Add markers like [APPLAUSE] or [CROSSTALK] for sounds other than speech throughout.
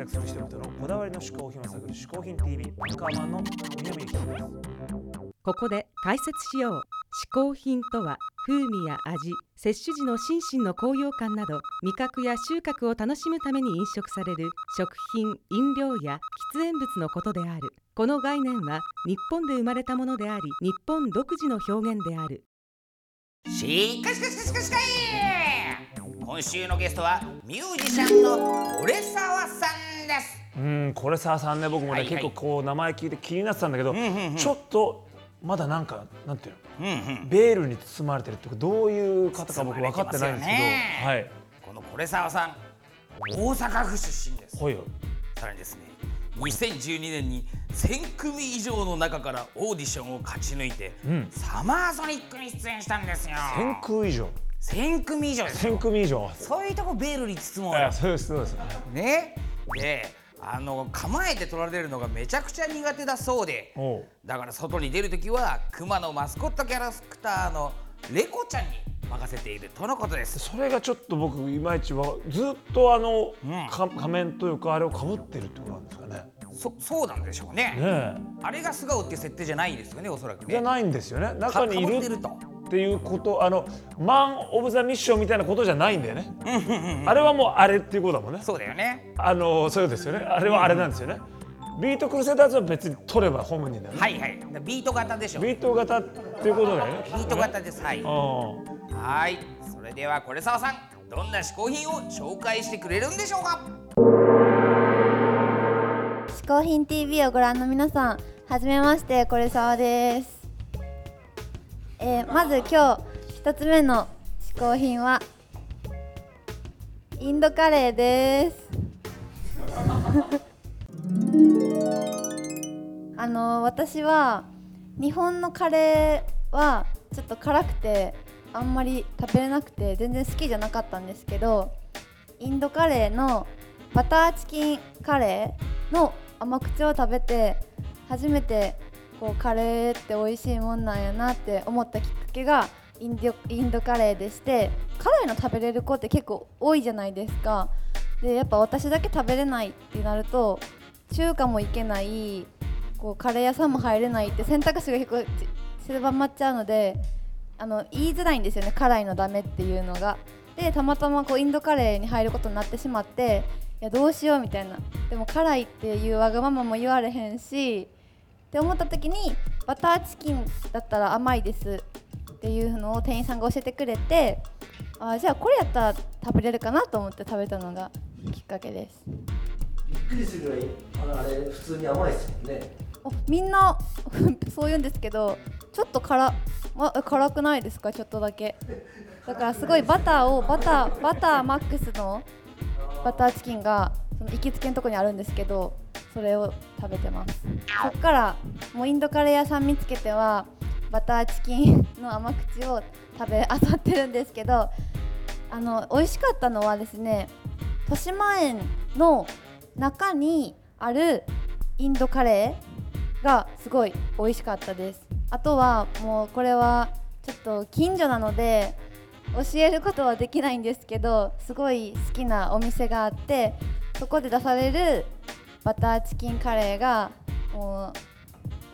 躍する人々のこだわりの嗜好品を探る嗜好品 TV アンカーマンの南ですここで解説しよう嗜好品とは風味や味摂取時の心身の高揚感など味覚や収穫を楽しむために飲食される食品飲料や喫煙物のことである。この概念は日本で生まれたものであり日本独自の表現である。しかしかしかしかしかい今週のゲストはミュージシャンのオレサワさんです。うんこれささんね僕もね、はいはい。結構こう名前聞いて気になってたんだけど、ちょっとまだなんかなんていうの？ベールに包まれてるってどういう方か僕分かってないんですけど包まれてますよねはい。このコレサワさん大阪府出身です。ほいよ。さらにですね2012年に1000組以上の中からオーディションを勝ち抜いて、うん。サマーソニックに出演したんですよ。1000組以上？1000組以上ですよ。1000組以上。そういうとこベールに包もうよ。そうですそうです。ね。であの構えて撮られるのがめちゃくちゃ苦手だそうで。だから外に出る時はクマのマスコットキャラクターのレコちゃんに任せているとのことです。それがちょっと僕いまいちはずっとあの、うん。か仮面というかあれをかぶってるってことなんですかね。そそうなんでしょうね。ねえ。あれが素顔っていう設定じゃないですよねおそらくね。じゃないんですよね。か中にいる被っていうことあのマン・オブ・ザ・ミッションみたいなことじゃないんだよね。あれはもうあれっていうことだもんね。そうだよね。あのそうですよね。あれはあれなんですよね。ビートクルセダーズは別に取れば本人だよね。はいはい。ビート型でしょ。ビビート型っていうことだよねート型です。はい。うん。はい。それではこれさわさんどんな嗜好品を紹介してくれるんでしょうか？嗜好品 TV をご覧の皆さんはじめましてこれさわです、えーまず今日一つ目の嗜好品はインドカレーです。[LAUGHS] あの私は日本のカレーはちょっと辛くてあんまり食べれなくて全然好きじゃなかったんですけどインドカレーのバターチキンカレーの甘口を食べて初めてこうカレーって美味しいもんなんやなって思ったきっかけがインドインドカレーでして辛いの食べれる子って結構多いじゃないですか。でやっぱ私だけ食べれないってなると中華も行けないこうカレー屋さんも入れないって選択肢が結構狭まっちゃうのであの言いづらいんですよね辛いのダメっていうのが。でたまたまこうインドカレーに入ることになってしまっていやどうしようみたいな。でも辛いっていうわがままも言われへんしって思った時にバターチキンだったら甘いですっていうのを店員さんが教えてくれてあじゃあこれやったら食べれるかなと思って食べたのがきっかけです。びっくりするぐらいあのあれ普通に甘いですもんね。おみんな [LAUGHS] そう言うんですけどちょっと辛,、ま、辛くないですか？ちょっとだけ。だからすごいバターをバターバターマックスのバターチキンがその行きつけのとこにあるんですけどそれを食べてます。そっからもうインドカレー屋さん見つけてはバターチキンの甘口を食べあさってるんですけどあの美味しかったのはですね豊島園の中にあるインドカレーがすごい美味しかったです。あとはもうこれはちょっと近所なので教えることはできないんですけどすごい好きなお店があってそこで出されるバターチキンカレーがも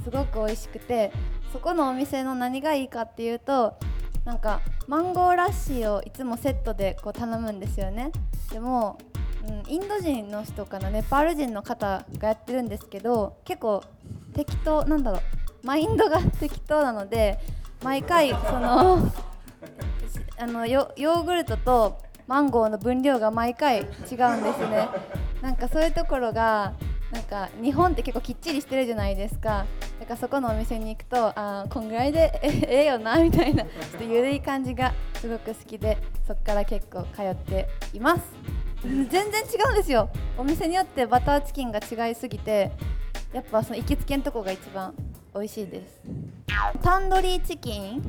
うすごく美味しくてそこのお店の何がいいかっていうとなんかマンゴーラッシーをいつもセットでこう頼むんですよね。でも、うん、インド人の人かなネパール人の方がやってるんですけど結構適当なんだろうマインドが適当なので毎回そのあのヨヨーグルトとマンゴーの分量が毎回違うんですね。[LAUGHS] なんかそういうところがなんか日本って結構きっちりしてるじゃないですか。だからそこのお店に行くとあーこんぐらいでえ [LAUGHS] ええよなみたいなちょっと緩い感じがすごく好きでそこから結構通っています。全然違うんですよ。お店によってバターチキンが違いすぎてやっぱその行きつけのとこが一番美味しいです。タンドリーチキン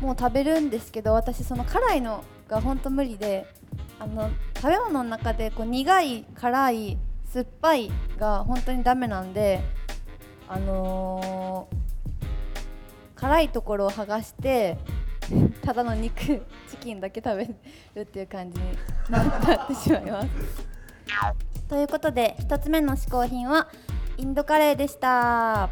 もう食べるんですけど私その辛いのがほんと無理であの食べ物の中でこう苦い辛い酸っぱいが本当にダメなんであのー辛いところを剥がして [LAUGHS] ただの肉チキンだけ食べるっていう感じになってしまいます。[LAUGHS] ということで1つ目の試行品はインドカレーでした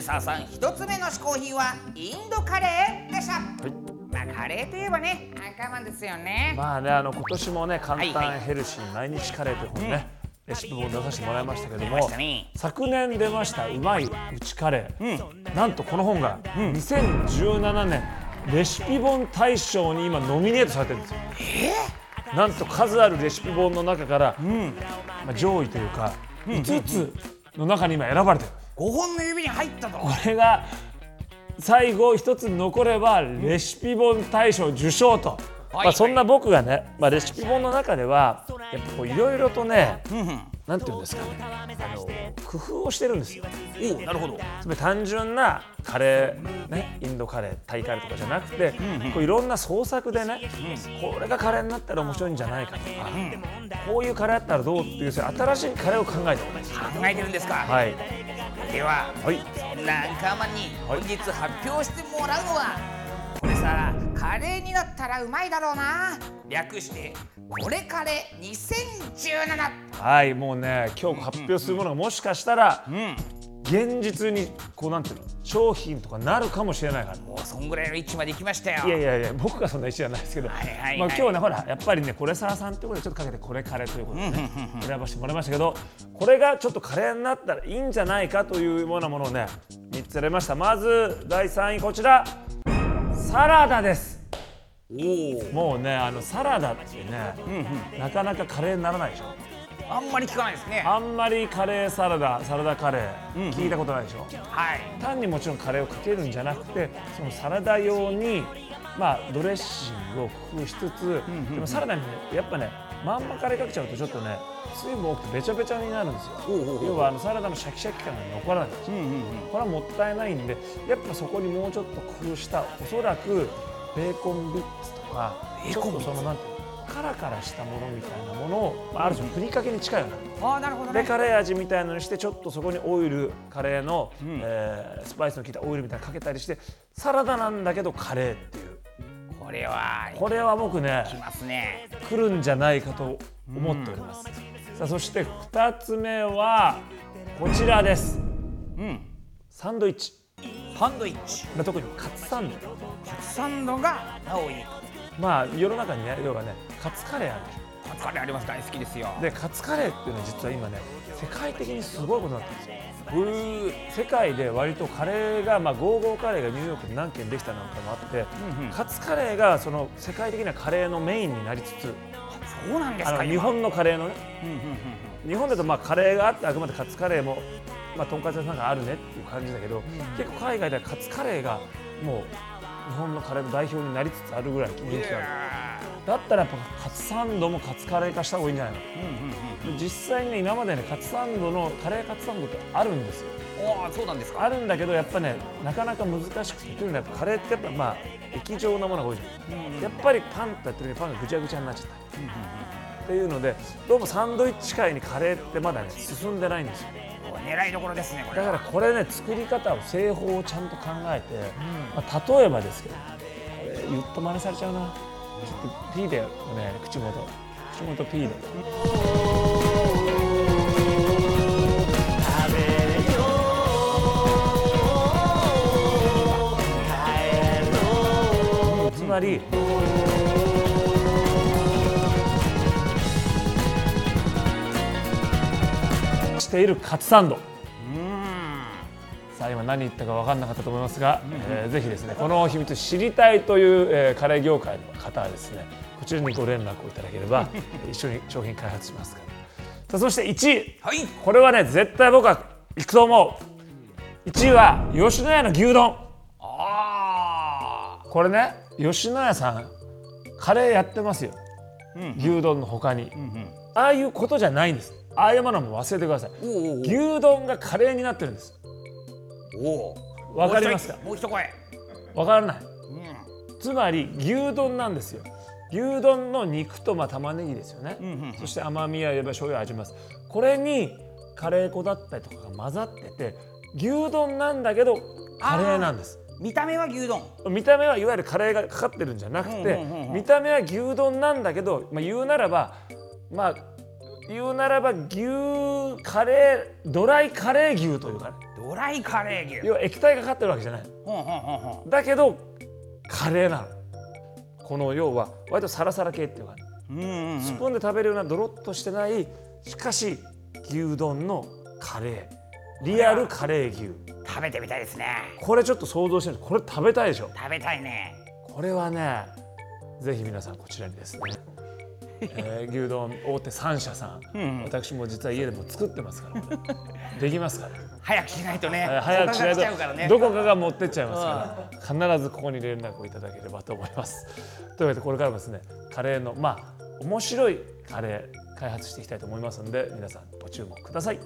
さん一つ目の嗜好品はインドカレーでした、まあカレーといえばねですよね、まあねあの今年もね簡はいはい単ヘルシー毎日カレーという本ね、レシピ本出させてもらいましたけどもね。昨年出ましたうまいうちカレー、なんとこの本が2017年レシピ本大賞に今ノミネートされてるんですよ。なんと数あるレシピ本の中から、まあ、上位というか5つの中に今選ばれてる。5本の指に入ったと。これが最後一つ残ればレシピ本大賞受賞と、はい。まあ、そんな僕がね、まあ、レシピ本の中ではやっぱこういろいろとねなんていうんですかね。あの工夫をしてるんですよ。おおなるほど。つまり単純なカレー、ね、インドカレータイカレーとかじゃなくて、こういろんな創作でね、これがカレーになったら面白いんじゃないかとか、こういうカレーだったらどうっていう新しいカレーを考えてるんです。考えてるんですか、はい、でははい。そんなアンカーマンに本日発表してもらうのは、これさカレーになったらうまいだろうな。略してこれカレー2017はい、もうね今日発表するものがもしかしたらうん現実にこうなんていうの商品とかなるかもしれないから。もうそんぐらいの位置まで行きましたよ。いやいやいや僕がそんな一じゃないですけど、はいはいはい。まあ、今日ねほらやっぱりねこれささんってことでちょっとかけてこれカレーということでね選ばせてもらいましたけどこれがちょっとカレーになったらいいんじゃないかというようなものをね3つ選びました。まず第3位こちら。サラダです。もうねあのサラダってね、なかなかカレーにならないでしょあんまり聞かないですね。あんまりカレーサラダサラダカレー聞いたことないでしょ、はい。単にもちろんカレーをかけるんじゃなくてそのサラダ用にまあドレッシングを工夫しつつ、でもサラダにねやっぱねまんまカレーかけちゃうとちょっとね水分多くてべちゃべちゃになるんですよ。要はあのサラダのシャキシャキ感が残らないんですよ、これはもったいないんでやっぱそこにもうちょっと工夫したおそらくベーコンビッツとかちょっとそのなんていうの？カラカラしたものみたいなものを、まあ、ある種ふりかけに近いようなああなるほどね。でカレー味みたいなのにしてちょっとそこにオイルカレーの、えースパイスの効いたオイルみたいなのかけたりしてサラダなんだけどカレーっていう。これはこれは僕ねきますね。来るんじゃないかと思っております、さあそして2つ目はこちらです。うん。サンドイッチ。サンドイッチ。まあ特にカツサンド。カツサンドがなおいいまあ世の中にね要はねカツカレーあるでしょカツカレーあります。大好きですよ。でカツカレーっていうのは実は今ね世界的にすごいことになってるんですよ世界で割とカレーが、まあ、ゴーゴーカレーがニューヨークで何軒できたなんかもあって、カツカレーがその世界的なカレーのメインになりつつそうなんですか。日本のカレーのねうんうんうん日本だとまあカレーがあってあくまでカツカレーも、まあ、とんかつ屋さんがあるねっていう感じだけど、結構海外ではカツカレーがもう日本のカレーの代表になりつつあるぐらい人気があるだったらやっぱカツサンドもカツカレー化した方がいいんじゃないかと。で実際にね今までねカツサンドのカレーカツサンドってあるんですよ。おおそうなんですか。あるんだけどやっぱねなかなか難しくてというのはやっぱカレーってやっぱまあ液状なものが多いじゃん、やっぱりパンってやってる時にパンがぐちゃぐちゃになっちゃった。り、っていうのでどうもサンドイッチ界にカレーってまだね進んでないんですよ。お狙いどころですねこれだからこれね作り方を製法をちゃんと考えて、まあ、例えばですけどこれ言っと真似されちゃうな。ちょっと P でね口元。口元 P で。つまりしているカツサンド。さあ今何言ったか分かんなかったと思いますが、えーぜひですねこの秘密知りたいという、えーカレー業界の方はですねこちらにご連絡をいただければえー [LAUGHS] 一緒に商品開発しますから。さあそして1位。はい。これはね絶対僕は行くと思う。1位は吉野家の牛丼。あこれね吉野家さんカレーやってますよ、牛丼の他に、ああいうことじゃないんです。ああいうものはもう忘れてください。牛丼がカレーになってるんです。おおわかりますか？もう一声わからない。うん。つまり牛丼なんですよ。牛丼の肉とまあ玉ねぎですよね、そして甘みややば醤油を味ます。これにカレー粉だったりとかが混ざってて牛丼なんだけどカレーなんです。見た目は牛丼。見た目はいわゆるカレーがかかってるんじゃなくて、うんうんうんうん。見た目は牛丼なんだけど、まあ、言うならばまあ言うならば牛カレードライカレー牛というかね。ドライカレー牛。要は液体がかかってるわけじゃない。だけどカレーなの。この要は割とサラサラ系っていうかね。うんうんうん。スプーンで食べるようなドロッとしてないしかし牛丼のカレー。リアルカレー牛。食べてみたいですね。これちょっと想像してみて。これ食べたいでしょ。食べたいね。これはねぜひ皆さんこちらにですね、えー牛丼大手3社さん、うん。うん私も実は家でも作ってますから。できますから、早くしないとね。えー早くしないお腹が来ちゃうからね。とどこかが持ってっちゃいますから。必ずここに連絡をいただければと思います。というわけでこれからもですねカレーのまあ面白いカレー開発していきたいと思いますので皆さんご注目ください